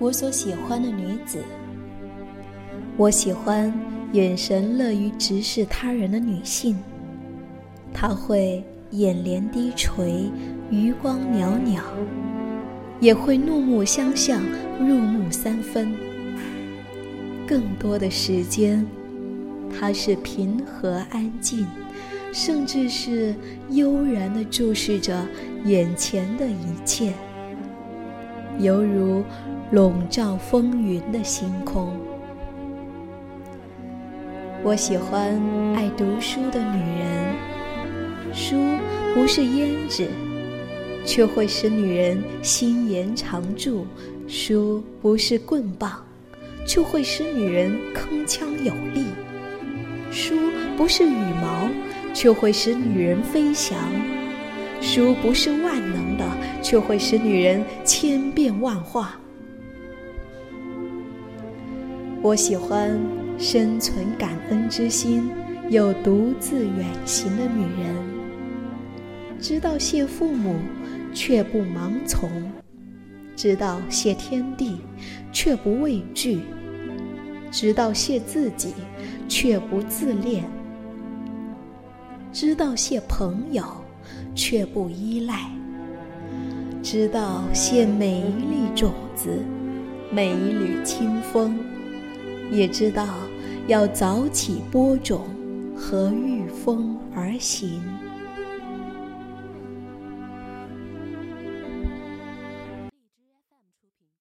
我所喜欢的女子。我喜欢眼神乐于直视他人的女性，她会眼帘低垂，余光袅袅，也会怒目相向，入木三分。更多的时间，她是平和安静，甚至是悠然地注视着眼前的一切，犹如。笼罩风云的星空。我喜欢爱读书的女人。书不是胭脂，却会使女人心颜常驻；书不是棍棒，却会使女人铿锵有力；书不是羽毛，却会使女人飞翔；书不是万能的，却会使女人千变万化。我喜欢生存感恩之心又独自远行的女人，知道谢父母却不盲从，知道谢天地却不畏惧，知道谢自己却不自恋，知道谢朋友却不依赖，知道献每一粒种子，每一缕清风。也知道要早起播种和御风而行。